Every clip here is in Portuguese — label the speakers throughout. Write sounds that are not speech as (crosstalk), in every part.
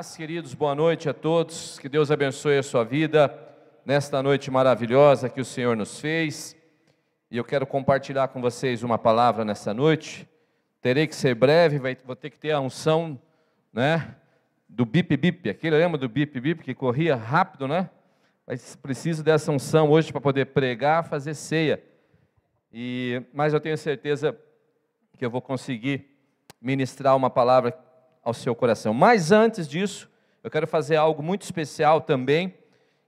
Speaker 1: Queridos, boa noite a todos. Que Deus abençoe a sua vida nesta noite maravilhosa que o Senhor nos fez. E eu quero compartilhar com vocês uma palavra nessa noite. Terei que ser breve, vou ter que ter a unção, né? Do bip bip. Aquele lembra do bip bip que corria rápido, né? Mas preciso dessa unção hoje para poder pregar, fazer ceia. E mas eu tenho certeza que eu vou conseguir ministrar uma palavra ao seu coração. Mas antes disso, eu quero fazer algo muito especial também.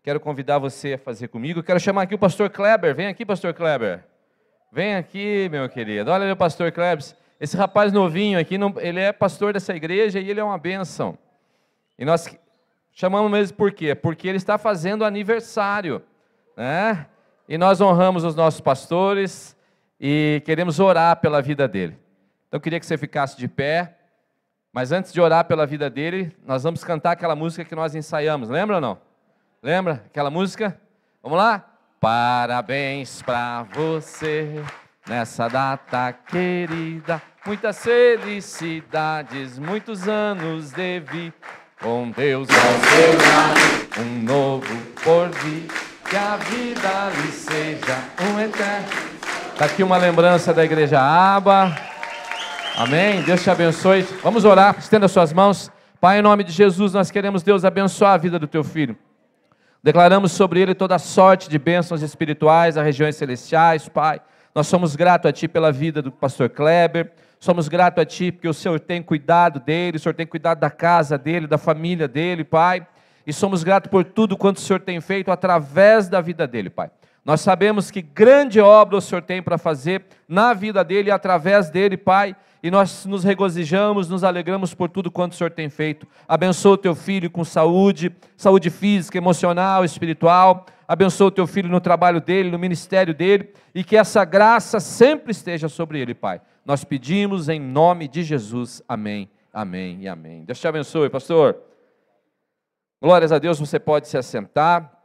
Speaker 1: Quero convidar você a fazer comigo. Quero chamar aqui o pastor Kleber. Vem aqui, pastor Kleber. Vem aqui, meu querido. Olha aí o pastor Kleber. Esse rapaz novinho aqui, ele é pastor dessa igreja e ele é uma bênção. E nós chamamos mesmo por quê? Porque ele está fazendo aniversário, né? E nós honramos os nossos pastores e queremos orar pela vida dele. Então eu queria que você ficasse de pé. Mas antes de orar pela vida dele, nós vamos cantar aquela música que nós ensaiamos. Lembra ou não? Lembra aquela música? Vamos lá? Parabéns para você nessa data querida. Muitas felicidades, muitos anos de vida. Com Deus ao seu lado, um novo porvir. Que a vida lhe seja um eterno. Está aqui uma lembrança da igreja Aba. Amém. Deus te abençoe. Vamos orar. Estenda suas mãos. Pai, em nome de Jesus, nós queremos, Deus, abençoar a vida do teu filho. Declaramos sobre ele toda sorte de bênçãos espirituais, as regiões celestiais, Pai. Nós somos gratos a Ti pela vida do pastor Kleber. Somos gratos a Ti porque o Senhor tem cuidado dele, o Senhor tem cuidado da casa dele, da família dele, Pai. E somos gratos por tudo quanto o Senhor tem feito através da vida dele, Pai. Nós sabemos que grande obra o Senhor tem para fazer na vida dele e através dele, Pai e nós nos regozijamos, nos alegramos por tudo quanto o Senhor tem feito. Abençoa o teu filho com saúde, saúde física, emocional, espiritual. Abençoa o teu filho no trabalho dele, no ministério dele, e que essa graça sempre esteja sobre ele, Pai. Nós pedimos em nome de Jesus. Amém, amém e amém. Deus te abençoe, pastor. Glórias a Deus, você pode se assentar.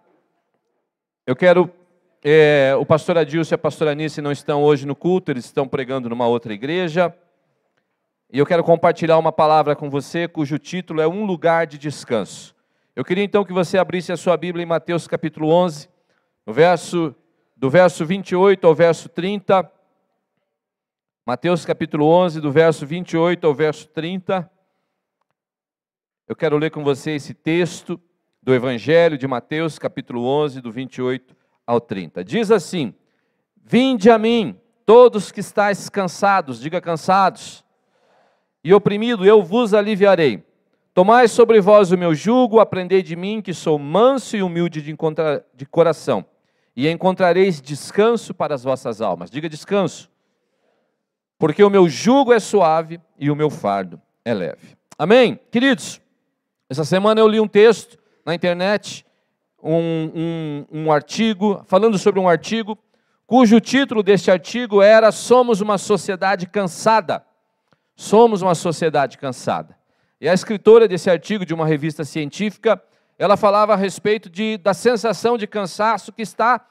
Speaker 1: Eu quero é, o pastor Adilson e a pastora Anice não estão hoje no culto, eles estão pregando numa outra igreja. E eu quero compartilhar uma palavra com você cujo título é Um Lugar de Descanso. Eu queria então que você abrisse a sua Bíblia em Mateus capítulo 11, no verso, do verso 28 ao verso 30. Mateus capítulo 11, do verso 28 ao verso 30. Eu quero ler com você esse texto do Evangelho de Mateus, capítulo 11, do 28 ao 30. Diz assim: Vinde a mim, todos que estáis cansados, diga cansados e oprimido, eu vos aliviarei. Tomai sobre vós o meu jugo, aprendei de mim, que sou manso e humilde de, de coração, e encontrareis descanso para as vossas almas. Diga descanso. Porque o meu jugo é suave e o meu fardo é leve. Amém? Queridos, essa semana eu li um texto na internet, um, um, um artigo, falando sobre um artigo, cujo título deste artigo era Somos uma sociedade cansada. Somos uma sociedade cansada. E a escritora desse artigo de uma revista científica, ela falava a respeito de, da sensação de cansaço que está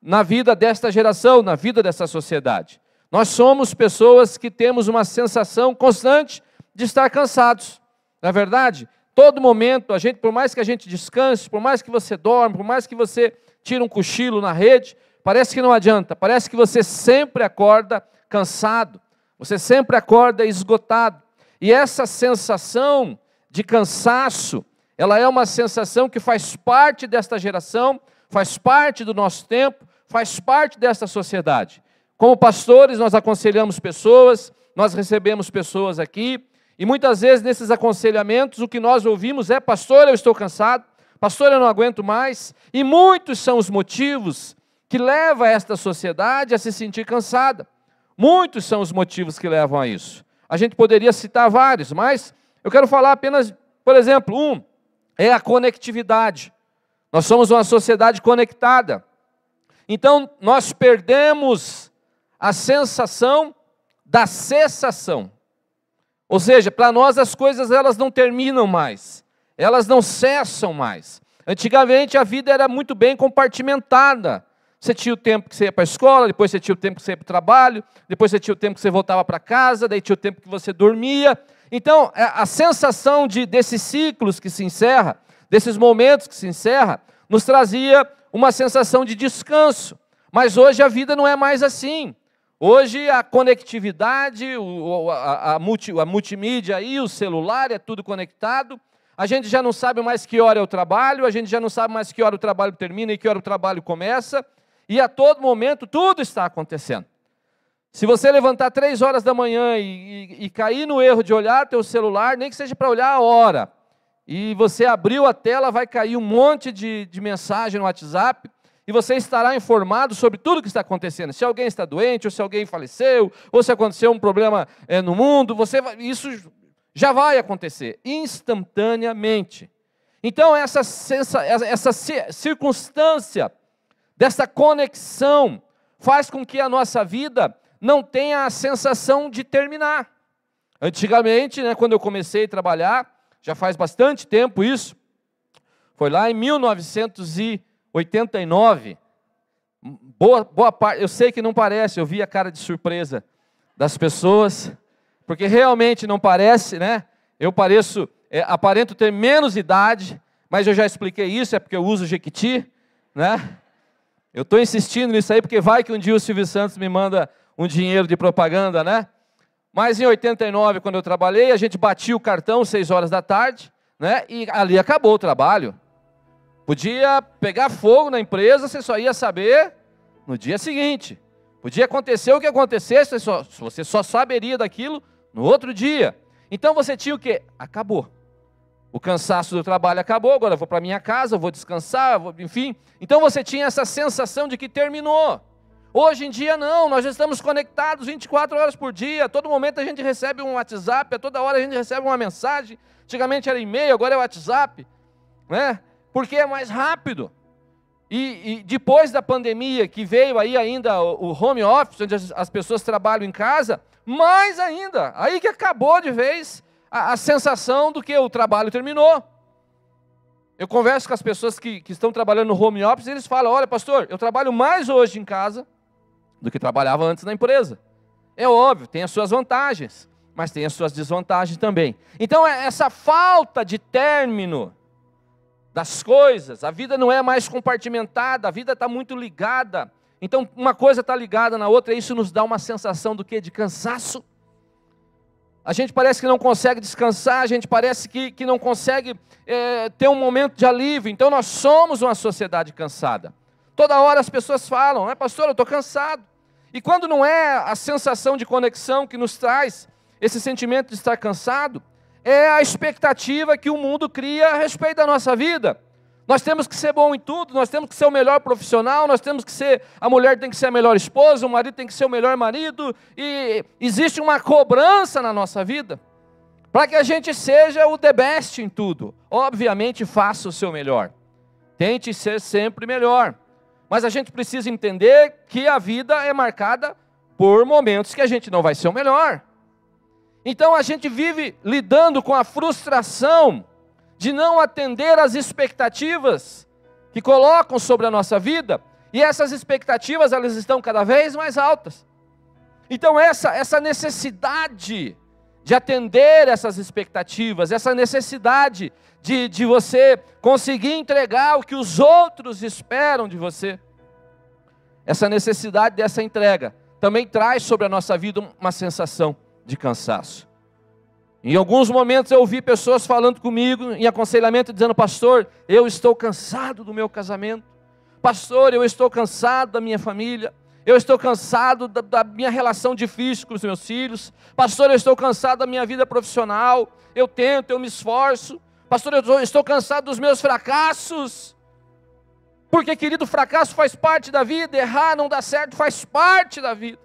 Speaker 1: na vida desta geração, na vida dessa sociedade. Nós somos pessoas que temos uma sensação constante de estar cansados. Na é verdade, todo momento, a gente, por mais que a gente descanse, por mais que você dorme, por mais que você tire um cochilo na rede, parece que não adianta, parece que você sempre acorda cansado. Você sempre acorda esgotado. E essa sensação de cansaço, ela é uma sensação que faz parte desta geração, faz parte do nosso tempo, faz parte desta sociedade. Como pastores, nós aconselhamos pessoas, nós recebemos pessoas aqui, e muitas vezes nesses aconselhamentos o que nós ouvimos é: Pastor, eu estou cansado, Pastor, eu não aguento mais, e muitos são os motivos que levam esta sociedade a se sentir cansada. Muitos são os motivos que levam a isso. A gente poderia citar vários, mas eu quero falar apenas, por exemplo, um é a conectividade. Nós somos uma sociedade conectada. Então, nós perdemos a sensação da cessação. Ou seja, para nós as coisas elas não terminam mais, elas não cessam mais. Antigamente a vida era muito bem compartimentada. Você tinha o tempo que você ia para a escola, depois você tinha o tempo que você ia para o trabalho, depois você tinha o tempo que você voltava para casa, daí tinha o tempo que você dormia, Então, é, a sensação de, desses ciclos que se encerra, desses momentos que se encerra, nos trazia uma sensação de descanso. Mas hoje a vida não é mais assim. Hoje a conectividade, a, a, multi, a multimídia e o celular, é tudo conectado. A gente já não sabe mais que hora é o trabalho, a gente já não sabe mais que hora o trabalho termina e que hora o trabalho começa. E a todo momento tudo está acontecendo. Se você levantar três horas da manhã e, e, e cair no erro de olhar teu celular, nem que seja para olhar a hora, e você abriu a tela, vai cair um monte de, de mensagem no WhatsApp, e você estará informado sobre tudo que está acontecendo. Se alguém está doente, ou se alguém faleceu, ou se aconteceu um problema é, no mundo, você vai, isso já vai acontecer instantaneamente. Então, essa, essa circunstância dessa conexão faz com que a nossa vida não tenha a sensação de terminar. Antigamente, né, quando eu comecei a trabalhar, já faz bastante tempo isso, foi lá em 1989. Boa, boa parte, eu sei que não parece, eu vi a cara de surpresa das pessoas, porque realmente não parece, né? Eu pareço, é, aparento ter menos idade, mas eu já expliquei isso, é porque eu uso Jequiti, né? Eu estou insistindo nisso aí, porque vai que um dia o Silvio Santos me manda um dinheiro de propaganda, né? Mas em 89, quando eu trabalhei, a gente batia o cartão 6 horas da tarde, né? E ali acabou o trabalho. Podia pegar fogo na empresa, você só ia saber no dia seguinte. Podia acontecer o que acontecesse, você só saberia daquilo no outro dia. Então você tinha o quê? Acabou. O cansaço do trabalho acabou, agora eu vou para minha casa, vou descansar, vou, enfim. Então você tinha essa sensação de que terminou. Hoje em dia não, nós estamos conectados 24 horas por dia, a todo momento a gente recebe um WhatsApp, a toda hora a gente recebe uma mensagem. Antigamente era e-mail, agora é WhatsApp, né? Porque é mais rápido. E, e, depois da pandemia, que veio aí ainda o, o home office, onde as, as, pessoas trabalham em casa, mais ainda, aí que acabou de vez a, a sensação do que o trabalho terminou. Eu converso com as pessoas que, que estão trabalhando no home office e eles falam: olha, pastor, eu trabalho mais hoje em casa do que trabalhava antes na empresa. É óbvio, tem as suas vantagens, mas tem as suas desvantagens também. Então, é essa falta de término das coisas, a vida não é mais compartimentada, a vida está muito ligada. Então, uma coisa está ligada na outra, e isso nos dá uma sensação do que? De cansaço. A gente parece que não consegue descansar, a gente parece que, que não consegue é, ter um momento de alívio. Então, nós somos uma sociedade cansada. Toda hora as pessoas falam, né, pastor, eu estou cansado. E quando não é a sensação de conexão que nos traz esse sentimento de estar cansado, é a expectativa que o mundo cria a respeito da nossa vida. Nós temos que ser bom em tudo, nós temos que ser o melhor profissional, nós temos que ser, a mulher tem que ser a melhor esposa, o marido tem que ser o melhor marido, e existe uma cobrança na nossa vida para que a gente seja o the best em tudo. Obviamente, faça o seu melhor. Tente ser sempre melhor. Mas a gente precisa entender que a vida é marcada por momentos que a gente não vai ser o melhor. Então a gente vive lidando com a frustração de não atender às expectativas que colocam sobre a nossa vida, e essas expectativas elas estão cada vez mais altas. Então essa essa necessidade de atender essas expectativas, essa necessidade de, de você conseguir entregar o que os outros esperam de você. Essa necessidade dessa entrega também traz sobre a nossa vida uma sensação de cansaço. Em alguns momentos eu ouvi pessoas falando comigo em aconselhamento, dizendo: Pastor, eu estou cansado do meu casamento. Pastor, eu estou cansado da minha família. Eu estou cansado da, da, minha relação difícil com os meus filhos. Pastor, eu estou cansado da minha vida profissional. Eu tento, eu me esforço. Pastor, eu estou cansado dos meus fracassos. Porque, querido, fracasso faz parte da vida, errar, não dá certo, faz parte da vida.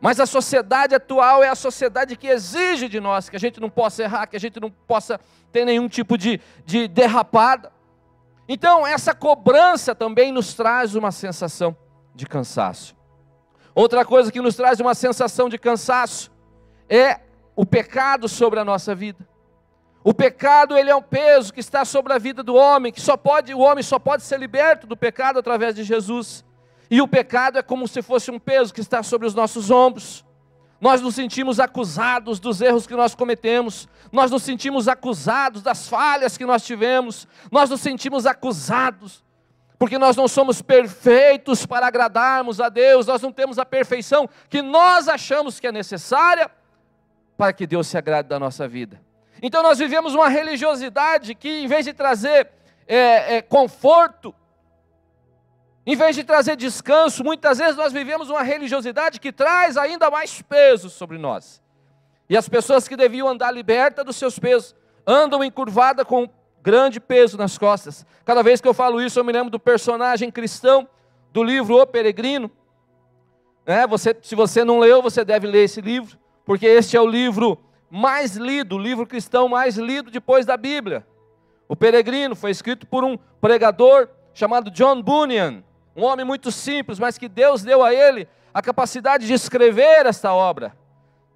Speaker 1: Mas a sociedade atual é a sociedade que exige de nós que a gente não possa errar, que a gente não possa ter nenhum tipo de, de derrapada. Então, essa cobrança também nos traz uma sensação de cansaço. Outra coisa que nos traz uma sensação de cansaço é o pecado sobre a nossa vida. O pecado, ele é um peso que está sobre a vida do homem, que só pode, o homem só pode ser liberto do pecado através de Jesus. E o pecado é como se fosse um peso que está sobre os nossos ombros. nós nos sentimos acusados dos erros que nós cometemos, nós nos sentimos acusados das falhas que nós tivemos, nós nos sentimos acusados, porque nós não somos perfeitos para agradarmos a Deus, nós não temos a perfeição que nós achamos que é necessária para que Deus se agrade da nossa vida. Então nós vivemos uma religiosidade que, em vez de trazer é, é, conforto, em vez de trazer descanso, muitas vezes nós vivemos uma religiosidade que traz ainda mais peso sobre nós. E as pessoas que deviam andar libertas dos seus pesos, andam encurvadas com grande peso nas costas. Cada vez que eu falo isso, eu me lembro do personagem cristão do livro O Peregrino. É, você, se você não leu, você deve ler esse livro, porque este é o livro mais lido, o livro cristão mais lido depois da Bíblia. O Peregrino foi escrito por um pregador chamado John Bunyan um homem muito simples, mas que Deus deu a ele a capacidade de escrever esta obra.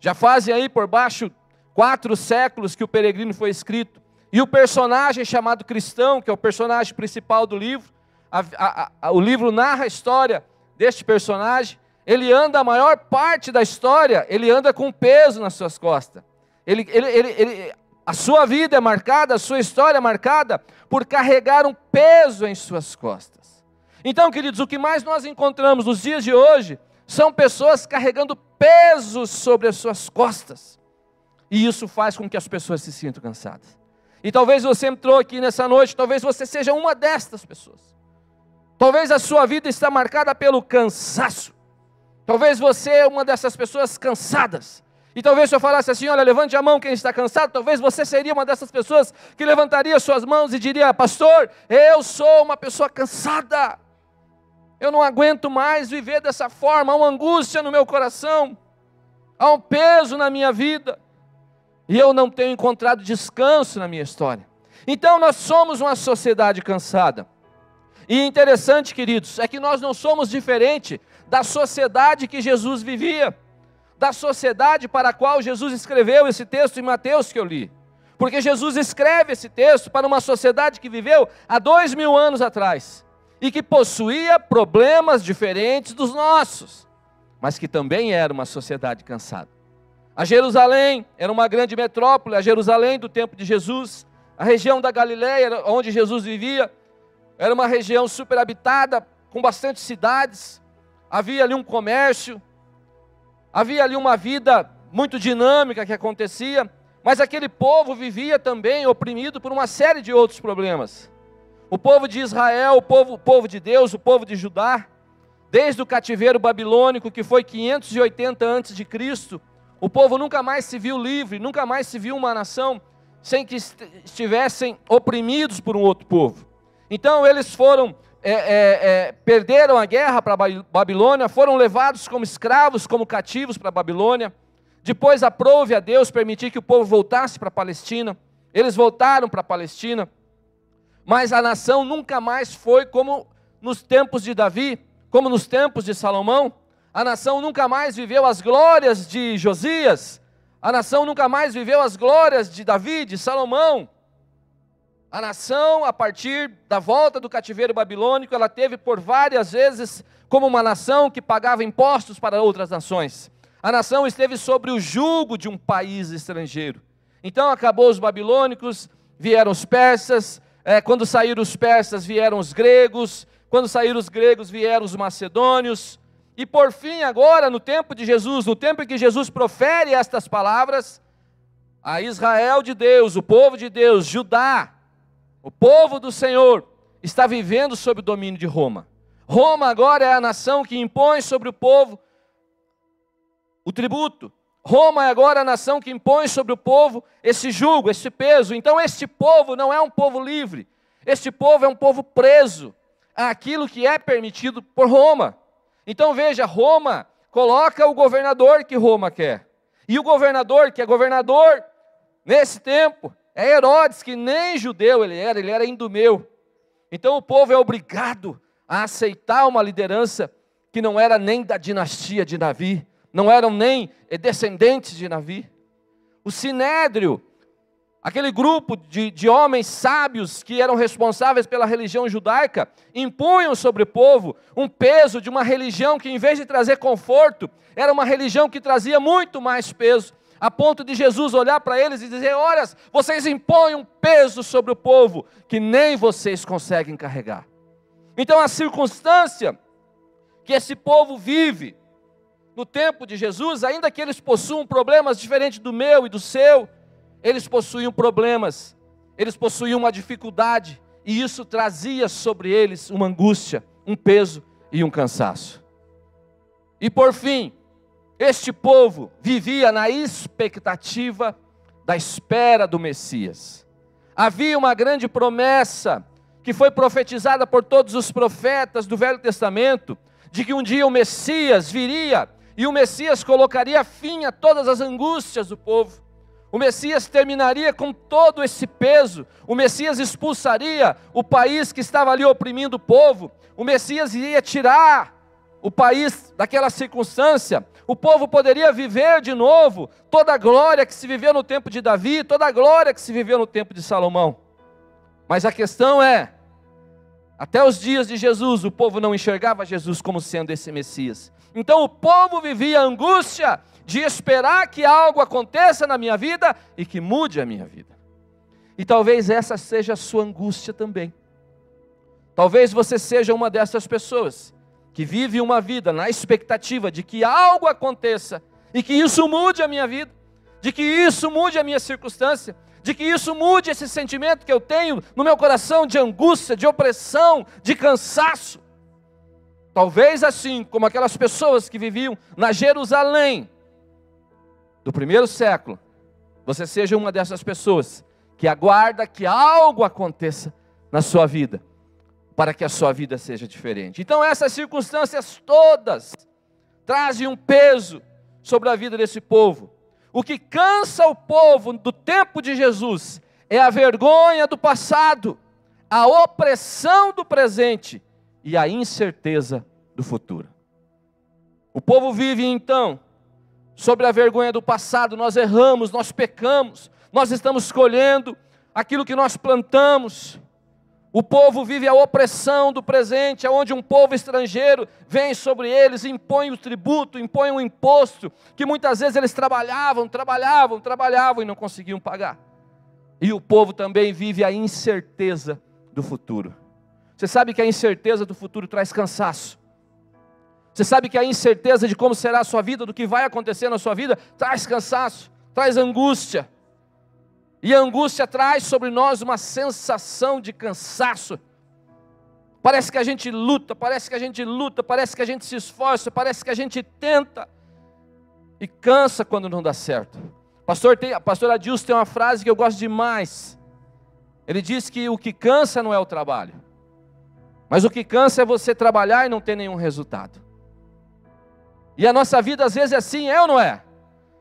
Speaker 1: Já fazem aí por baixo quatro séculos que o peregrino foi escrito. E o personagem chamado cristão, que é o personagem principal do livro, a, a, a, o livro narra a história deste personagem. Ele anda a maior parte da história, ele anda com peso nas suas costas. Ele, ele, ele, ele, a sua vida é marcada, a sua história é marcada por carregar um peso em suas costas. Então, queridos, o que mais nós encontramos nos dias de hoje são pessoas carregando pesos sobre as suas costas. E isso faz com que as pessoas se sintam cansadas. E talvez você entrou aqui nessa noite, talvez você seja uma destas pessoas. Talvez a sua vida está marcada pelo cansaço. Talvez você é uma dessas pessoas cansadas. E talvez se eu falasse assim, olha, levante a mão quem está cansado, talvez você seria uma dessas pessoas que levantaria suas mãos e diria, pastor, eu sou uma pessoa cansada. Eu não aguento mais viver dessa forma. Há uma angústia no meu coração, há um peso na minha vida, e eu não tenho encontrado descanso na minha história. Então, nós somos uma sociedade cansada. E interessante, queridos, é que nós não somos diferente da sociedade que Jesus vivia, da sociedade para a qual Jesus escreveu esse texto em Mateus que eu li. Porque Jesus escreve esse texto para uma sociedade que viveu há dois mil anos atrás e que possuía problemas diferentes dos nossos, mas que também era uma sociedade cansada. A Jerusalém era uma grande metrópole, a Jerusalém do tempo de Jesus, a região da Galiléia, onde Jesus vivia, era uma região superabitada, com bastante cidades, havia ali um comércio, havia ali uma vida muito dinâmica que acontecia, mas aquele povo vivia também oprimido por uma série de outros problemas. O povo de Israel, o povo, o povo de Deus, o povo de Judá, desde o cativeiro babilônico, que foi 580 antes de Cristo, o povo nunca mais se viu livre, nunca mais se viu uma nação sem que estivessem oprimidos por um outro povo. Então eles foram, é, é, é, perderam a guerra para Babilônia, foram levados como escravos, como cativos para Babilônia. Depois aprove a Deus permitir que o povo voltasse para a Palestina. Eles voltaram para a Palestina. Mas a nação nunca mais foi como nos tempos de Davi, como nos tempos de Salomão. A nação nunca mais viveu as glórias de Josias. A nação nunca mais viveu as glórias de Davi, de Salomão. A nação, a partir da volta do cativeiro babilônico, ela teve por várias vezes como uma nação que pagava impostos para outras nações. A nação esteve sobre o jugo de um país estrangeiro. Então acabou os babilônicos, vieram os persas, é, quando saíram os persas, vieram os gregos. Quando saíram os gregos, vieram os macedônios. E por fim, agora, no tempo de Jesus, no tempo em que Jesus profere estas palavras, a Israel de Deus, o povo de Deus, Judá, o povo do Senhor, está vivendo sob o domínio de Roma. Roma agora é a nação que impõe sobre o povo o tributo, Roma é agora a nação que impõe sobre o povo esse jugo, esse peso. Então, este povo não é um povo livre, este povo é um povo preso àquilo que é permitido por Roma. Então, veja: Roma coloca o governador que Roma quer, e o governador, que é governador nesse tempo, é Herodes, que nem judeu ele era, ele era indumeu. Então, o povo é obrigado a aceitar uma liderança que não era nem da dinastia de Davi, não eram nem descendentes de Davi. O sinédrio, aquele grupo de, de homens sábios que eram responsáveis pela religião judaica, impunham sobre o povo um peso de uma religião que, em vez de trazer conforto, era uma religião que trazia muito mais peso, a ponto de Jesus olhar para eles e dizer: Olha, vocês impõem um peso sobre o povo que nem vocês conseguem carregar. Então, a circunstância que esse povo vive no tempo de Jesus, ainda que eles possuam problemas diferentes do meu e do seu, eles possuíam problemas, eles possuíam uma dificuldade, e isso trazia sobre eles uma angústia, um peso e um cansaço. E por fim, este povo vivia na expectativa da espera do Messias. Havia uma grande promessa que foi profetizada por todos os profetas do Velho Testamento, de que um dia o Messias viria e o Messias colocaria fim a todas as angústias do povo. O Messias terminaria com todo esse peso. O Messias expulsaria o país que estava ali oprimindo o povo. O Messias iria tirar o país daquela circunstância. O povo poderia viver de novo toda a glória que se viveu no tempo de Davi, toda a glória que se viveu no tempo de Salomão. Mas a questão é: até os dias de Jesus, o povo não enxergava Jesus como sendo esse Messias. Então o povo vivia a angústia de esperar que algo aconteça na minha vida e que mude a minha vida. E talvez essa seja a sua angústia também. Talvez você seja uma dessas pessoas que vive uma vida na expectativa de que algo aconteça e que isso mude a minha vida, de que isso mude a minha circunstância, de que isso mude esse sentimento que eu tenho no meu coração de angústia, de opressão, de cansaço. Talvez assim como aquelas pessoas que viviam na Jerusalém do primeiro século, você seja uma dessas pessoas que aguarda que algo aconteça na sua vida, para que a sua vida seja diferente. Então, essas circunstâncias todas trazem um peso sobre a vida desse povo. O que cansa o povo do tempo de Jesus é a vergonha do passado, a opressão do presente e a incerteza do futuro. O povo vive então sobre a vergonha do passado, nós erramos, nós pecamos, nós estamos escolhendo aquilo que nós plantamos. O povo vive a opressão do presente, onde um povo estrangeiro vem sobre eles, impõe o tributo, impõe o imposto, que muitas vezes eles trabalhavam, trabalhavam, trabalhavam e não conseguiam pagar. E o povo também vive a incerteza do futuro. Você sabe que a incerteza do futuro traz cansaço. Você sabe que a incerteza de como será a sua vida, do que vai acontecer na sua vida, traz cansaço, traz angústia. E a angústia traz sobre nós uma sensação de cansaço. Parece que a gente luta, parece que a gente luta, parece que a gente se esforça, parece que a gente tenta e cansa quando não dá certo. Pastor tem, a pastora Adilson tem uma frase que eu gosto demais. Ele diz que o que cansa não é o trabalho, mas o que cansa é você trabalhar e não ter nenhum resultado. E a nossa vida às vezes é assim, é ou não é?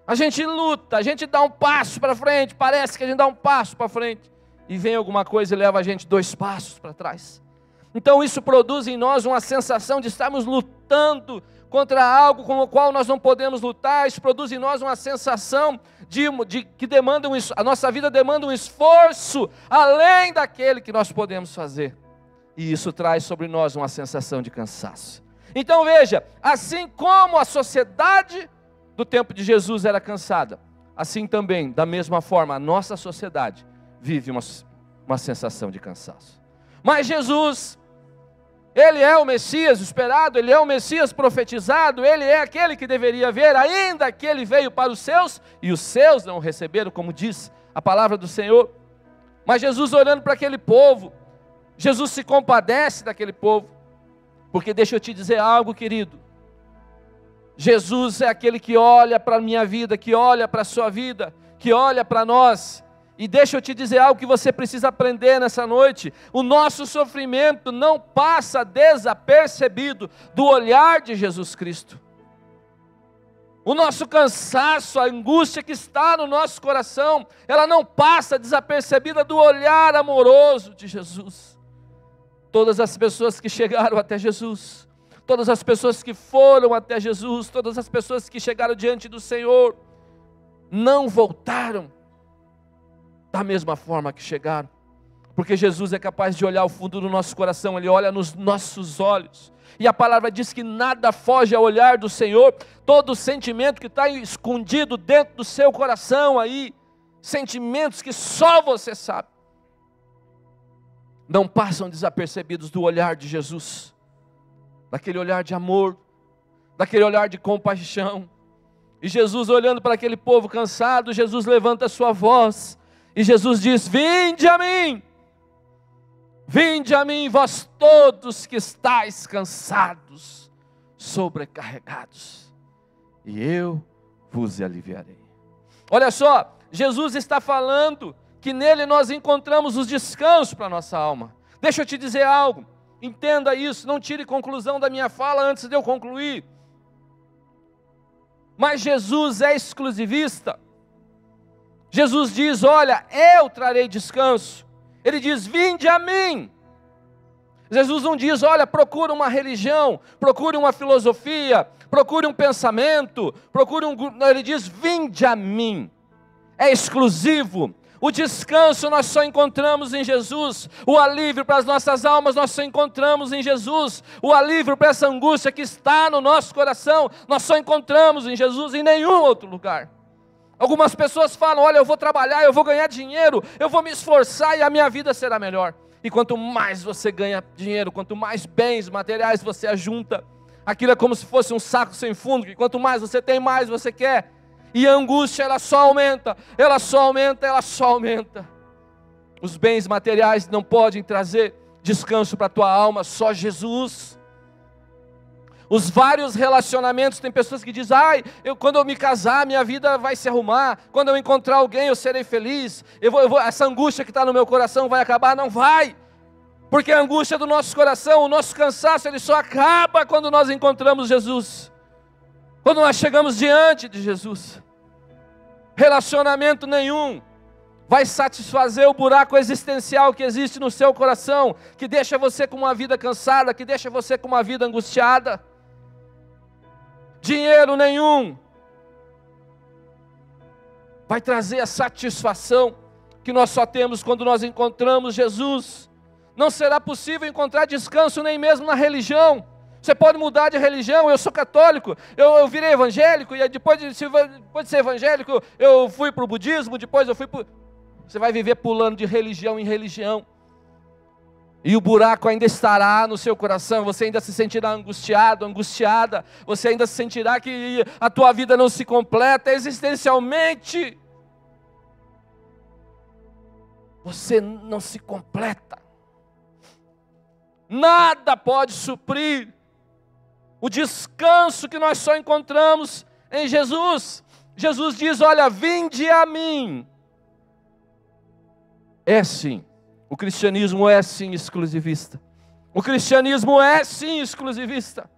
Speaker 1: A gente luta, a gente dá um passo para frente, parece que a gente dá um passo para frente, e vem alguma coisa e leva a gente dois passos para trás. Então isso produz em nós uma sensação de estarmos lutando contra algo com o qual nós não podemos lutar, isso produz em nós uma sensação de, de que demanda um, a nossa vida demanda um esforço além daquele que nós podemos fazer. E isso traz sobre nós uma sensação de cansaço. Então veja, assim como a sociedade do tempo de Jesus era cansada, assim também, da mesma forma, a nossa sociedade vive uma, uma sensação de cansaço. Mas Jesus, Ele é o Messias esperado, Ele é o Messias profetizado, Ele é aquele que deveria ver, ainda que Ele veio para os seus e os seus não o receberam, como diz a palavra do Senhor. Mas Jesus olhando para aquele povo, Jesus se compadece daquele povo. Porque deixa eu te dizer algo, querido. Jesus é aquele que olha para a minha vida, que olha para a sua vida, que olha para nós. E deixa eu te dizer algo que você precisa aprender nessa noite: o nosso sofrimento não passa desapercebido do olhar de Jesus Cristo. O nosso cansaço, a angústia que está no nosso coração, ela não passa desapercebida do olhar amoroso de Jesus todas as pessoas que chegaram até Jesus, todas as pessoas que foram até Jesus, todas as pessoas que chegaram diante do Senhor, não voltaram da mesma forma que chegaram. Porque Jesus é capaz de olhar o fundo do nosso coração, Ele olha nos nossos olhos. E a palavra diz que nada foge ao olhar do Senhor, todo sentimento que está escondido dentro do seu coração aí, sentimentos que só você sabe, não passam desapercebidos do olhar de Jesus, daquele olhar de amor, daquele olhar de compaixão. E Jesus olhando para aquele povo cansado, Jesus levanta a sua voz e Jesus diz: Vinde a mim Vinde a mim, vós todos que estáis cansados, sobrecarregados, e eu vos aliviarei. Olha só, Jesus está falando que nele nós encontramos os descansos para a nossa alma. Deixa eu te dizer algo, entenda isso, não tire conclusão da minha fala antes de eu concluir. Mas Jesus é exclusivista. Jesus diz: Olha, eu trarei descanso. Ele diz: Vinde a mim. Jesus não diz: Olha, procure uma religião, procure uma filosofia, procure um pensamento, procure um. Não, ele diz: Vinde a mim. É exclusivo. O descanso nós só encontramos em Jesus. O alívio para as nossas almas nós só encontramos em Jesus. O alívio para essa angústia que está no nosso coração nós só encontramos em Jesus, em nenhum outro lugar. Algumas pessoas falam: olha, eu vou trabalhar, eu vou ganhar dinheiro, eu vou me esforçar e a minha vida será melhor. E quanto mais você ganha dinheiro, quanto mais bens materiais você ajunta, aquilo é como se fosse um saco sem fundo, que quanto mais você tem, mais você quer. E a angústia, ela só aumenta, ela só aumenta, ela só aumenta. Os bens materiais não podem trazer descanso para a tua alma, só Jesus os vários relacionamentos. Tem pessoas que dizem: ai, eu, quando eu me casar, minha vida vai se arrumar. Quando eu encontrar alguém, eu serei feliz. Eu vou, eu vou, essa angústia que está no meu coração vai acabar? Não vai. Porque a angústia do nosso coração, o nosso cansaço, ele só acaba quando nós encontramos Jesus. Quando nós chegamos diante de Jesus. Relacionamento nenhum vai satisfazer o buraco existencial que existe no seu coração, que deixa você com uma vida cansada, que deixa você com uma vida angustiada dinheiro nenhum vai trazer a satisfação que nós só temos quando nós encontramos Jesus. Não será possível encontrar descanso nem mesmo na religião. Você pode mudar de religião, eu sou católico, eu, eu virei evangélico, e depois de, depois de ser evangélico, eu fui para o budismo, depois eu fui para. Você vai viver pulando de religião em religião. E o buraco ainda estará no seu coração, você ainda se sentirá angustiado, angustiada, você ainda se sentirá que a tua vida não se completa existencialmente. Você não se completa. Nada pode suprir o descanso que nós só encontramos em Jesus. Jesus diz: Olha, vinde a mim. É sim o cristianismo é sim exclusivista. O cristianismo é sim exclusivista.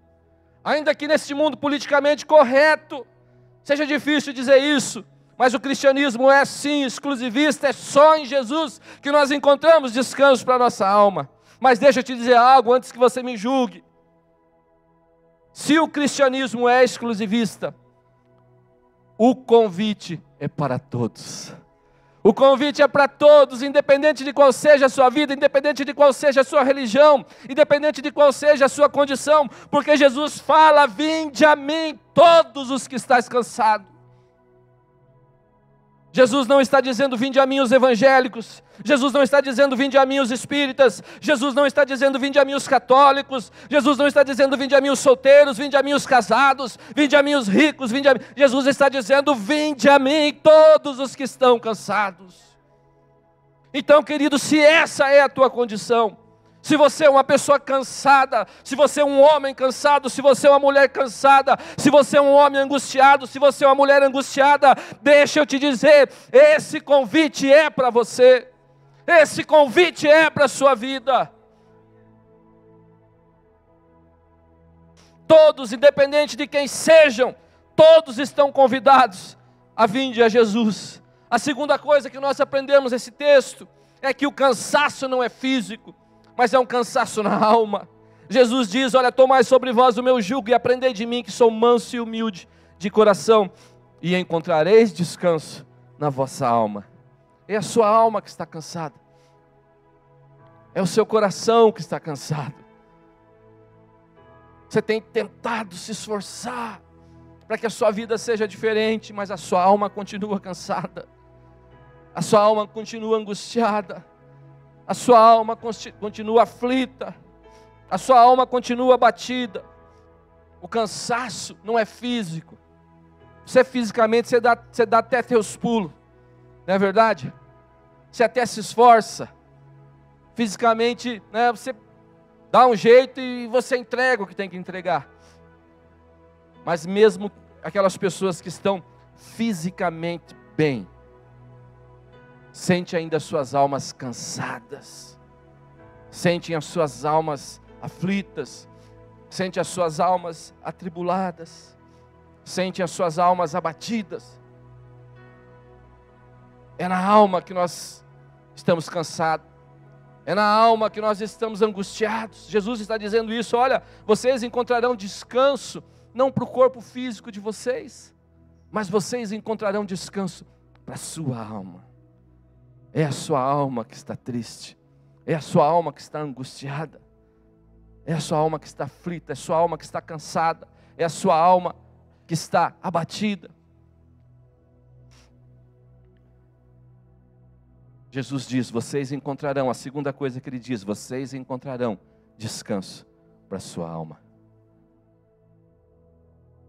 Speaker 1: Ainda que neste mundo politicamente correto seja difícil dizer isso, mas o cristianismo é sim exclusivista, é só em Jesus que nós encontramos descanso para a nossa alma. Mas deixa eu te dizer algo antes que você me julgue. Se o cristianismo é exclusivista, o convite é para todos. O convite é para todos, independente de qual seja a sua vida, independente de qual seja a sua religião, independente de qual seja a sua condição, porque Jesus fala: Vinde a mim, todos os que estáis cansados Jesus não está dizendo vinde a mim os evangélicos, Jesus não está dizendo vinde a mim os espíritas, Jesus não está dizendo vinde a mim os católicos, Jesus não está dizendo vinde a mim os solteiros, vinde a mim os casados, vinde a mim os ricos, vinde a mim. Jesus está dizendo vinde a mim todos os que estão cansados. Então, querido, se essa é a tua condição, se você é uma pessoa cansada, se você é um homem cansado, se você é uma mulher cansada, se você é um homem angustiado, se você é uma mulher angustiada, deixa eu te dizer, esse convite é para você. Esse convite é para a sua vida. Todos, independente de quem sejam, todos estão convidados a vir a Jesus. A segunda coisa que nós aprendemos nesse texto é que o cansaço não é físico mas é um cansaço na (laughs) alma. Jesus diz: Olha, tomai sobre vós o meu jugo e aprendei de mim, que sou manso e humilde de coração, e encontrareis descanso na vossa alma. É a sua alma que está cansada. É o seu coração que está cansado. Você tem tentado se esforçar para que a sua vida seja diferente, mas a sua alma continua cansada. A sua alma continua angustiada. A sua alma continua aflita. A sua alma continua abatida. O cansaço não é físico. Você fisicamente, você dá, você dá até teus pulos. Não é verdade? Você até se esforça. Fisicamente, né, você dá um jeito e você entrega o que tem que entregar. Mas mesmo aquelas pessoas que estão fisicamente bem, sente ainda suas almas cansadas, sentem as suas almas aflitas, sente as suas almas atribuladas, sente as suas almas abatidas. É na alma que nós estamos cansados. É na alma que nós estamos angustiados. Jesus está dizendo isso. Olha, vocês encontrarão descanso, não para o corpo físico de vocês, mas vocês encontrarão descanso para a sua alma. É a sua alma que está triste, é a sua alma que está angustiada, é a sua alma que está aflita, é a sua alma que está cansada, é a sua alma que está abatida. Jesus diz: vocês encontrarão, a segunda coisa que ele diz, vocês encontrarão descanso para a sua alma.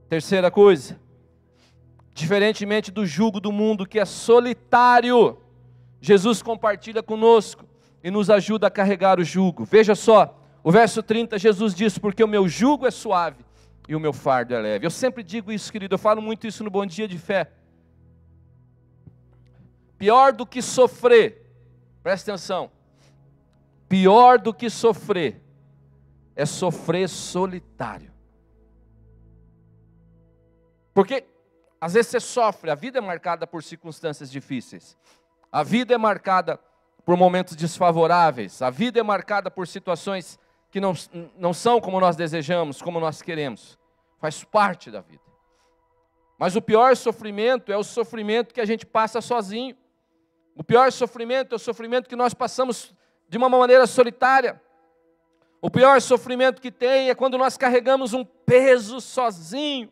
Speaker 1: Terceira coisa, diferentemente do jugo do mundo que é solitário, Jesus compartilha conosco e nos ajuda a carregar o jugo. Veja só, o verso 30, Jesus diz: Porque o meu jugo é suave e o meu fardo é leve. Eu sempre digo isso, querido, eu falo muito isso no Bom Dia de Fé. Pior do que sofrer, presta atenção, pior do que sofrer é sofrer solitário. Porque às vezes você sofre, a vida é marcada por circunstâncias difíceis, a vida é marcada por momentos desfavoráveis, a vida é marcada por situações que não, não são como nós desejamos, como nós queremos, faz parte da vida. Mas o pior sofrimento é o sofrimento que a gente passa sozinho. O pior sofrimento é o sofrimento que nós passamos de uma maneira solitária. O pior sofrimento que tem é quando nós carregamos um peso sozinho.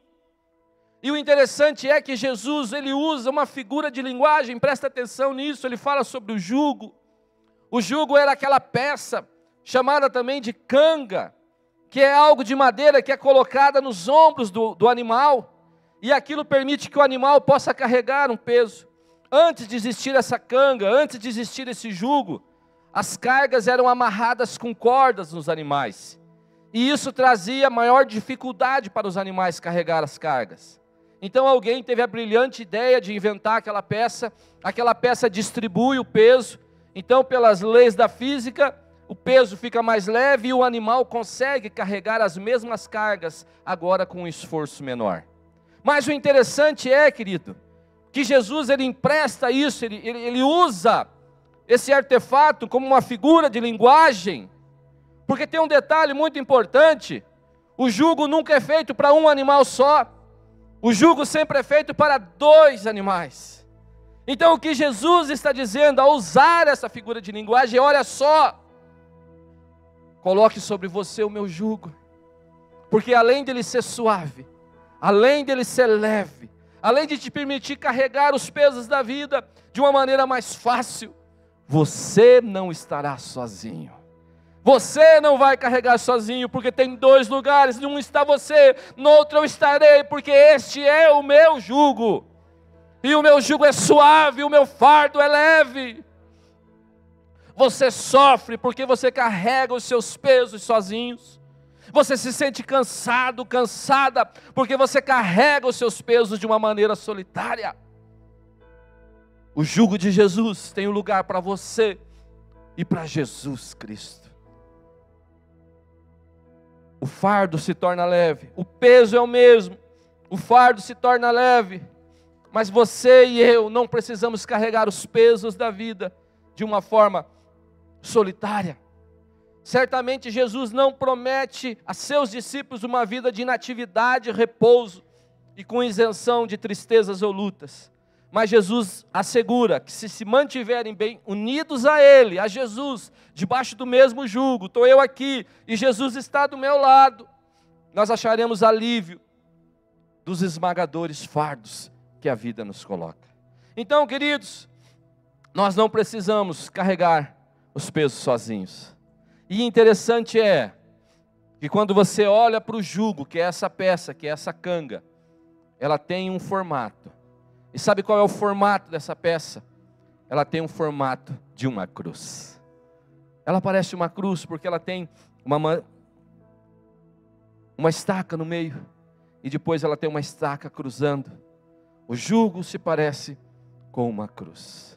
Speaker 1: E o interessante é que Jesus, ele usa uma figura de linguagem, presta atenção nisso, ele fala sobre o jugo. O jugo era aquela peça chamada também de canga, que é algo de madeira que é colocada nos ombros do, do animal, e aquilo permite que o animal possa carregar um peso. Antes de existir essa canga, antes de existir esse jugo, as cargas eram amarradas com cordas nos animais. E isso trazia maior dificuldade para os animais carregar as cargas. Então alguém teve a brilhante ideia de inventar aquela peça, aquela peça distribui o peso. Então, pelas leis da física, o peso fica mais leve e o animal consegue carregar as mesmas cargas, agora com um esforço menor. Mas o interessante é, querido, que Jesus ele empresta isso, ele, ele, ele usa esse artefato como uma figura de linguagem, porque tem um detalhe muito importante: o jugo nunca é feito para um animal só, o jugo sempre é feito para dois animais. Então o que Jesus está dizendo ao usar essa figura de linguagem, olha só, coloque sobre você o meu jugo, porque além dele ser suave, além dele ser leve, além de te permitir carregar os pesos da vida de uma maneira mais fácil, você não estará sozinho. Você não vai carregar sozinho, porque tem dois lugares: num está você, no outro eu estarei, porque este é o meu jugo. E o meu jugo é suave, o meu fardo é leve. Você sofre porque você carrega os seus pesos sozinhos. Você se sente cansado, cansada, porque você carrega os seus pesos de uma maneira solitária. O jugo de Jesus tem um lugar para você e para Jesus Cristo. O fardo se torna leve, o peso é o mesmo, o fardo se torna leve, mas você e eu não precisamos carregar os pesos da vida de uma forma solitária. Certamente Jesus não promete a seus discípulos uma vida de inatividade, repouso e com isenção de tristezas ou lutas. Mas Jesus assegura que se se mantiverem bem unidos a Ele, a Jesus, debaixo do mesmo jugo, estou eu aqui e Jesus está do meu lado, nós acharemos alívio dos esmagadores fardos que a vida nos coloca. Então, queridos, nós não precisamos carregar os pesos sozinhos. E interessante é que quando você olha para o jugo, que é essa peça, que é essa canga, ela tem um formato. E sabe qual é o formato dessa peça? Ela tem um formato de uma cruz. Ela parece uma cruz porque ela tem uma, uma estaca no meio e depois ela tem uma estaca cruzando. O jugo se parece com uma cruz.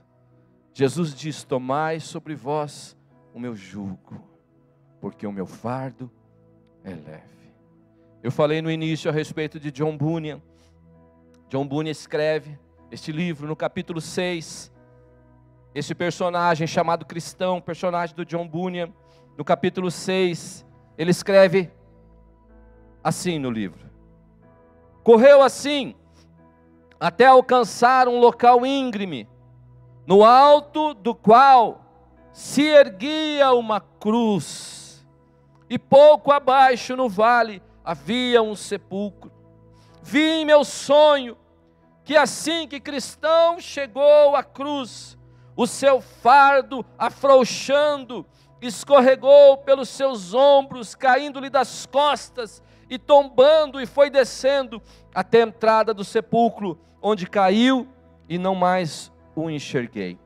Speaker 1: Jesus diz: Tomai sobre vós o meu jugo, porque o meu fardo é leve. Eu falei no início a respeito de John Bunyan. John Bunyan escreve este livro no capítulo 6. Esse personagem chamado cristão, personagem do John Bunyan, no capítulo 6, ele escreve assim no livro: Correu assim até alcançar um local íngreme no alto do qual se erguia uma cruz, e pouco abaixo no vale havia um sepulcro. Vi em meu sonho que assim que cristão chegou à cruz, o seu fardo afrouxando, escorregou pelos seus ombros, caindo-lhe das costas e tombando e foi descendo até a entrada do sepulcro, onde caiu e não mais o enxerguei.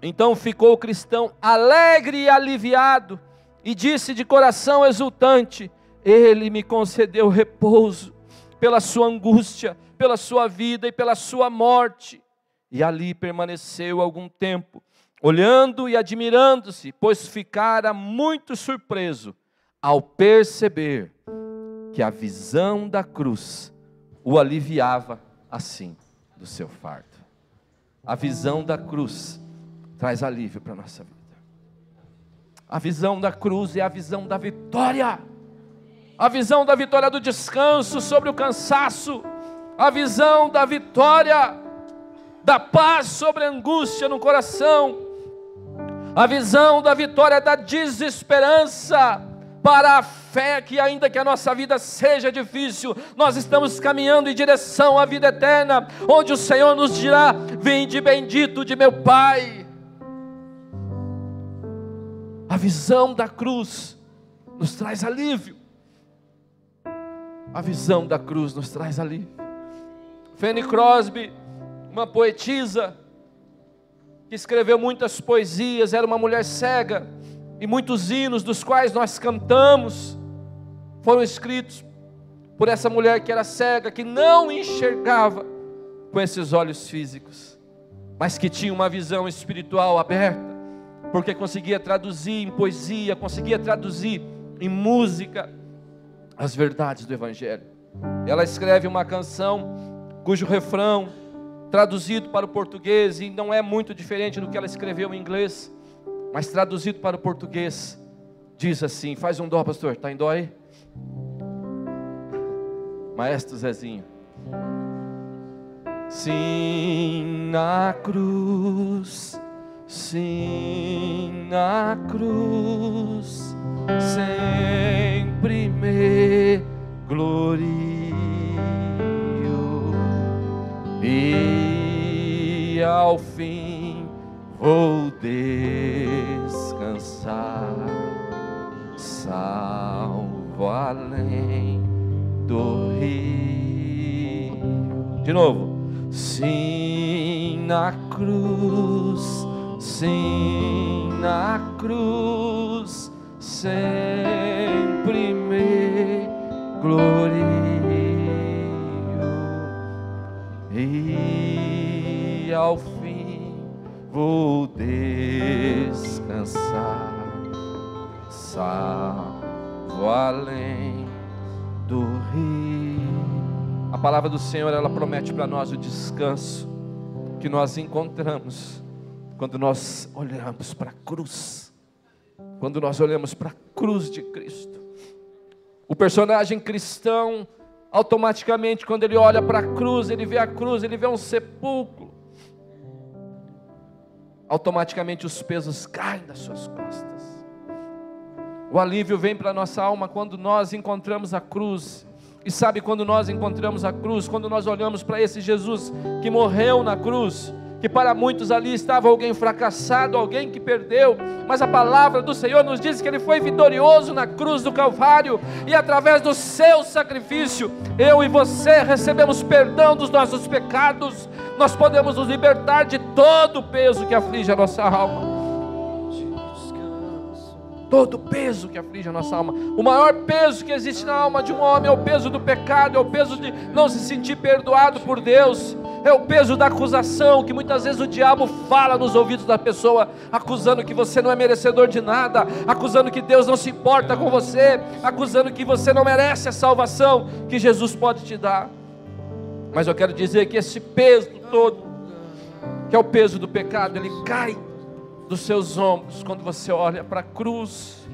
Speaker 1: Então ficou o cristão alegre e aliviado, e disse de coração exultante: Ele me concedeu repouso pela sua angústia, pela sua vida e pela sua morte. E ali permaneceu algum tempo, olhando e admirando-se, pois ficara muito surpreso ao perceber que a visão da cruz o aliviava assim do seu fardo. A visão da cruz traz alívio para a nossa vida. A visão da cruz é a visão da vitória. A visão da vitória do descanso sobre o cansaço. A visão da vitória da paz sobre a angústia no coração. A visão da vitória da desesperança para a fé que, ainda que a nossa vida seja difícil, nós estamos caminhando em direção à vida eterna, onde o Senhor nos dirá: Vinde bendito de meu Pai. A visão da cruz nos traz alívio. A visão da cruz nos traz alívio. Fanny Crosby, uma poetisa, que escreveu muitas poesias, era uma mulher cega, e muitos hinos dos quais nós cantamos foram escritos por essa mulher que era cega, que não enxergava com esses olhos físicos, mas que tinha uma visão espiritual aberta, porque conseguia traduzir em poesia, conseguia traduzir em música as verdades do Evangelho. Ela escreve uma canção cujo refrão, traduzido para o português, e não é muito diferente do que ela escreveu em inglês, mas traduzido para o português, diz assim: faz um dó, pastor, está em dó aí? Maestro Zezinho. Sim, na cruz, sim, na cruz, me glorio. E ao fim vou descansar, salvo além do rio. De novo, sim na cruz, sim na cruz, me glorio e ao vou descansar, salvo além do rio. A palavra do Senhor, ela promete para nós o descanso que nós encontramos quando nós olhamos para a cruz, quando nós olhamos para a cruz de Cristo. O personagem cristão automaticamente, quando ele olha para a cruz, ele vê a cruz, ele vê um sepulcro. Automaticamente os pesos caem das suas costas. O alívio vem para a nossa alma quando nós encontramos a cruz. E sabe quando nós encontramos a cruz, quando nós olhamos para esse Jesus que morreu na cruz, que para muitos ali estava alguém fracassado, alguém que perdeu, mas a palavra do Senhor nos diz que ele foi vitorioso na cruz do Calvário, e através do seu sacrifício, eu e você recebemos perdão dos nossos pecados, nós podemos nos libertar de todo o peso que aflige a nossa alma. Todo o peso que aflige a nossa alma, o maior peso que existe na alma de um homem é o peso do pecado, é o peso de não se sentir perdoado por Deus, é o peso da acusação que muitas vezes o diabo fala nos ouvidos da pessoa, acusando que você não é merecedor de nada, acusando que Deus não se importa com você, acusando que você não merece a salvação que Jesus pode te dar. Mas eu quero dizer que esse peso todo, que é o peso do pecado, ele cai dos seus ombros quando você olha para a cruz,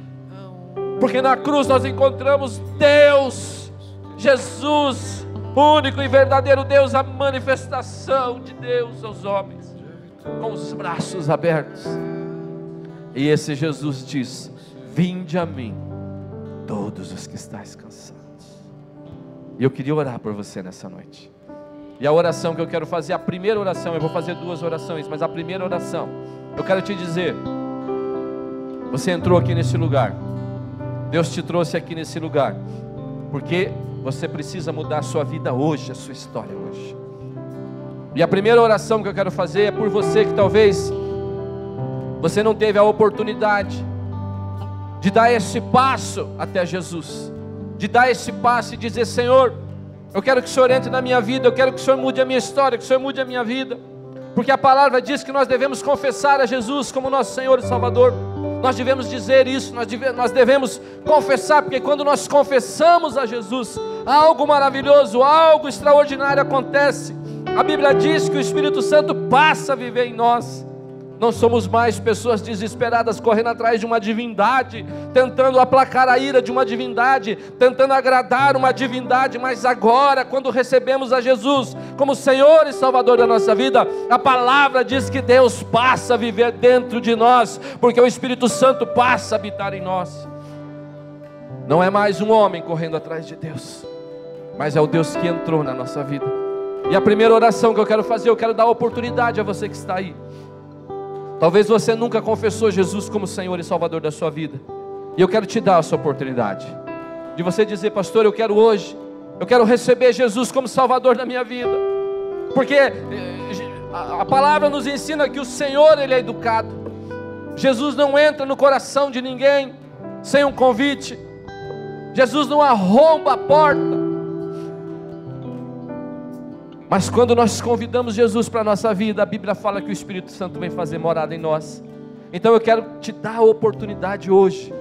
Speaker 1: porque na cruz nós encontramos Deus, Jesus, único e verdadeiro Deus, a manifestação de Deus aos homens, com os braços abertos. E esse Jesus diz: Vinde a mim, todos os que estáis cansados. E eu queria orar por você nessa noite. E a oração que eu quero fazer, a primeira oração, eu vou fazer duas orações, mas a primeira oração, eu quero te dizer: você entrou aqui nesse lugar, Deus te trouxe aqui nesse lugar, porque você precisa mudar a sua vida hoje, a sua história hoje. E a primeira oração que eu quero fazer é por você que talvez você não teve a oportunidade de dar esse passo até Jesus, de dar esse passo e dizer: Senhor, eu quero que o Senhor entre na minha vida, eu quero que o Senhor mude a minha história, que o Senhor mude a minha vida, porque a palavra diz que nós devemos confessar a Jesus como nosso Senhor e Salvador. Nós devemos dizer isso, nós devemos, nós devemos confessar, porque quando nós confessamos a Jesus, algo maravilhoso, algo extraordinário acontece. A Bíblia diz que o Espírito Santo passa a viver em nós. Não somos mais pessoas desesperadas correndo atrás de uma divindade, tentando aplacar a ira de uma divindade, tentando agradar uma divindade, mas agora, quando recebemos a Jesus como Senhor e Salvador da nossa vida, a palavra diz que Deus passa a viver dentro de nós, porque o Espírito Santo passa a habitar em nós. Não é mais um homem correndo atrás de Deus, mas é o Deus que entrou na nossa vida. E a primeira oração que eu quero fazer, eu quero dar oportunidade a você que está aí. Talvez você nunca confessou Jesus como Senhor e Salvador da sua vida. E eu quero te dar essa oportunidade de você dizer, pastor, eu quero hoje, eu quero receber Jesus como Salvador da minha vida. Porque eh, a palavra nos ensina que o Senhor ele é educado. Jesus não entra no coração de ninguém sem um convite. Jesus não arromba a porta. Mas quando nós convidamos Jesus para a nossa vida, a Bíblia fala que o Espírito Santo vem fazer morada em nós. Então eu quero te dar a oportunidade hoje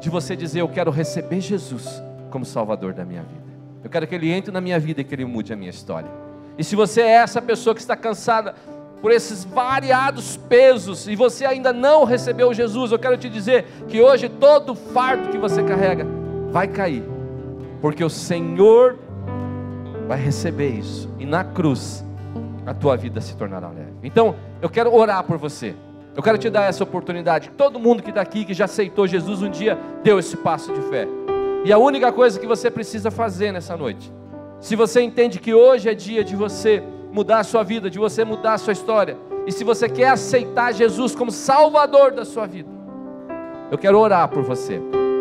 Speaker 1: de você dizer: Eu quero receber Jesus como Salvador da minha vida. Eu quero que Ele entre na minha vida e que Ele mude a minha história. E se você é essa pessoa que está cansada por esses variados pesos e você ainda não recebeu Jesus, eu quero te dizer que hoje todo fardo que você carrega vai cair, porque o Senhor vai receber isso, e na cruz a tua vida se tornará leve. Então, eu quero orar por você. Eu quero te dar essa oportunidade. Todo mundo que está aqui, que já aceitou Jesus um dia, deu esse passo de fé. E a única coisa que você precisa fazer nessa noite, se você entende que hoje é dia de você mudar a sua vida, de você mudar a sua história, e se você quer aceitar Jesus como Salvador da sua vida, eu quero orar por você.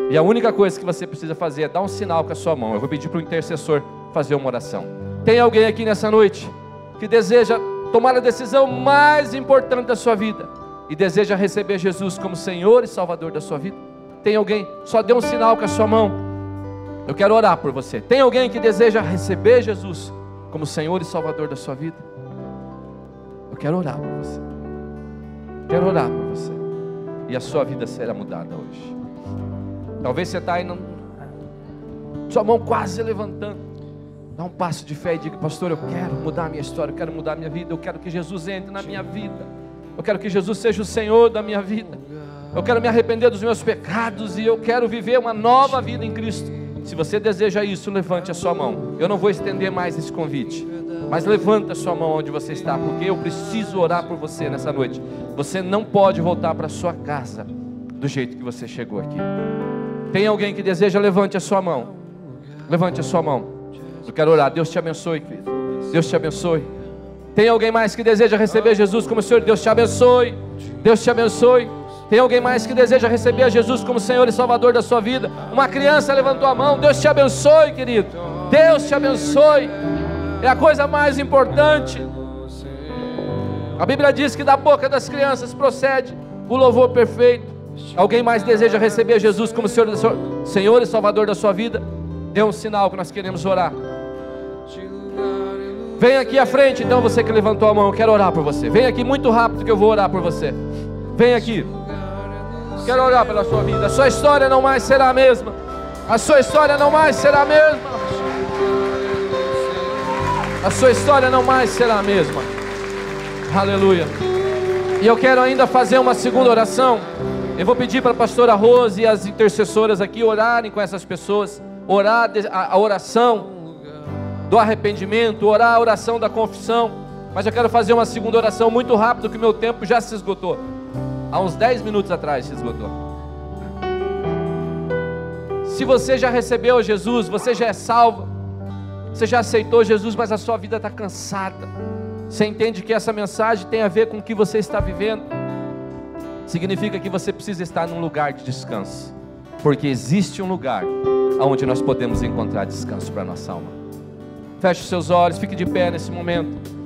Speaker 1: E a única coisa que você precisa fazer é dar um sinal com a sua mão. Eu vou pedir para o intercessor fazer uma oração. Tem alguém aqui nessa noite que deseja tomar a decisão mais importante da sua vida e deseja receber Jesus como Senhor e Salvador da sua vida? Tem alguém? Só dê um sinal com a sua mão. Eu quero orar por você. Tem alguém que deseja receber Jesus como Senhor e Salvador da sua vida? Eu quero orar por você. Quero orar por você. E a sua vida será mudada hoje. Talvez você está aí, não, sua mão quase levantando. Dá um passo de fé e diga, pastor, eu quero mudar a minha história, eu quero mudar a minha vida, eu quero que Jesus entre na minha vida, eu quero que Jesus seja o Senhor da minha vida, eu quero me arrepender dos meus pecados e eu quero viver uma nova vida em Cristo. Se você deseja isso, levante a sua mão. Eu não vou estender mais esse convite. Mas levanta a sua mão onde você está, porque eu preciso orar por você nessa noite. Você não pode voltar para sua casa do jeito que você chegou aqui. Tem alguém que deseja, levante a sua mão. Levante a sua mão. Eu quero orar. Deus te abençoe, querido. Deus te abençoe. Tem alguém mais que deseja receber Jesus como Senhor? Deus te abençoe. Deus te abençoe. Tem alguém mais que deseja receber a Jesus como Senhor e Salvador da sua vida? Uma criança levantou a mão. Deus te abençoe, querido. Deus te abençoe. É a coisa mais importante. A Bíblia diz que da boca das crianças procede o louvor perfeito. Alguém mais deseja receber Jesus como Senhor, Senhor e Salvador da sua vida? Dê um sinal que nós queremos orar. Vem aqui à frente, então você que levantou a mão, eu quero orar por você. Vem aqui muito rápido que eu vou orar por você. Vem aqui. Quero orar pela sua vida. A sua história não mais será a mesma. A sua história não mais será a mesma. A sua história não mais será a mesma. Aleluia. E eu quero ainda fazer uma segunda oração. Eu vou pedir para a pastora Rose e as intercessoras aqui orarem com essas pessoas. Orar a oração do arrependimento, orar a oração da confissão. Mas eu quero fazer uma segunda oração muito rápido, que meu tempo já se esgotou. Há uns 10 minutos atrás se esgotou. Se você já recebeu Jesus, você já é salvo, você já aceitou Jesus, mas a sua vida está cansada. Você entende que essa mensagem tem a ver com o que você está vivendo? Significa que você precisa estar num lugar de descanso, porque existe um lugar onde nós podemos encontrar descanso para nossa alma. Feche os seus olhos, fique de pé nesse momento.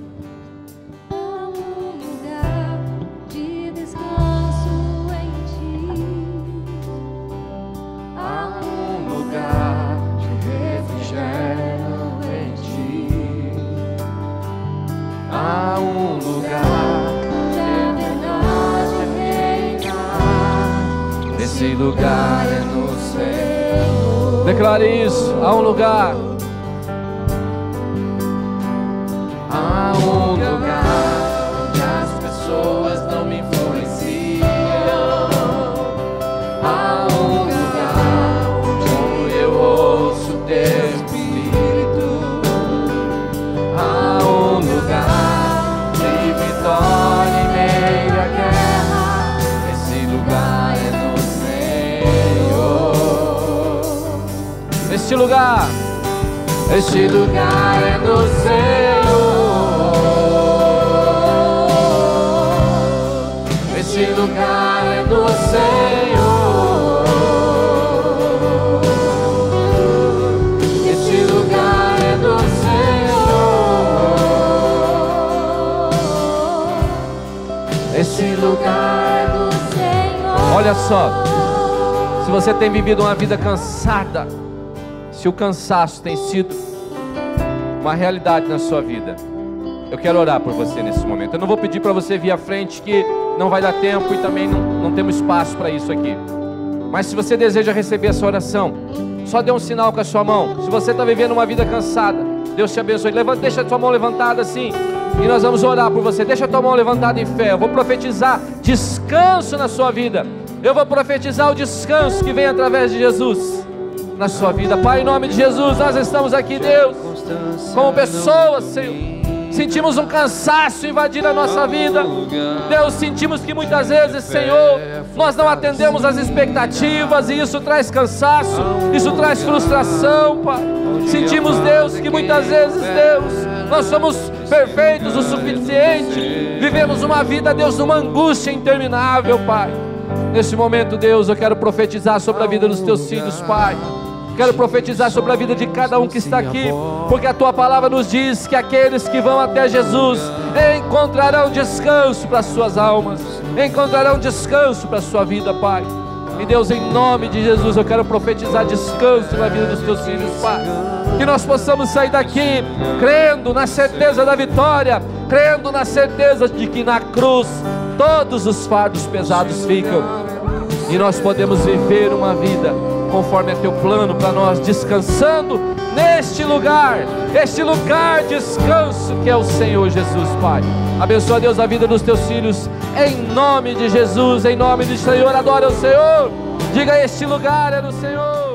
Speaker 1: Declare isso. Há um lugar. Há um lugar lugar, este lugar é do Senhor. Este lugar é do Senhor. Este lugar é do Senhor. Este lugar é do Senhor. Olha só. Se você tem vivido uma vida cansada, se o cansaço tem sido uma realidade na sua vida, eu quero orar por você nesse momento. Eu não vou pedir para você vir à frente, que não vai dar tempo e também não, não temos espaço para isso aqui. Mas se você deseja receber essa oração, só dê um sinal com a sua mão. Se você está vivendo uma vida cansada, Deus te abençoe. Levanta, deixa a sua mão levantada assim. E nós vamos orar por você. Deixa a tua mão levantada em fé. Eu vou profetizar descanso na sua vida. Eu vou profetizar o descanso que vem através de Jesus na sua vida. Pai, em nome de Jesus, nós estamos aqui, Deus, como pessoas, Senhor. Sentimos um cansaço invadir a nossa vida. Deus, sentimos que muitas vezes, Senhor, nós não atendemos as expectativas e isso traz cansaço, isso traz frustração, Pai. Sentimos, Deus, que muitas vezes, Deus, nós somos perfeitos o suficiente. Vivemos uma vida, Deus, uma angústia interminável, Pai. Neste momento, Deus, eu quero profetizar sobre a vida dos teus filhos, Pai. Quero profetizar sobre a vida de cada um que está aqui, porque a tua palavra nos diz que aqueles que vão até Jesus encontrarão descanso para suas almas, encontrarão descanso para a sua vida, Pai. E Deus, em nome de Jesus, eu quero profetizar descanso na vida dos teus filhos, Pai. Que nós possamos sair daqui crendo na certeza da vitória, crendo na certeza de que na cruz todos os fardos pesados ficam. E nós podemos viver uma vida conforme é teu plano para nós, descansando neste lugar, este lugar de descanso que é o Senhor Jesus, Pai. Abençoa, Deus, a vida dos teus filhos, em nome de Jesus, em nome do Senhor, adora o Senhor. Diga: Este lugar é do Senhor.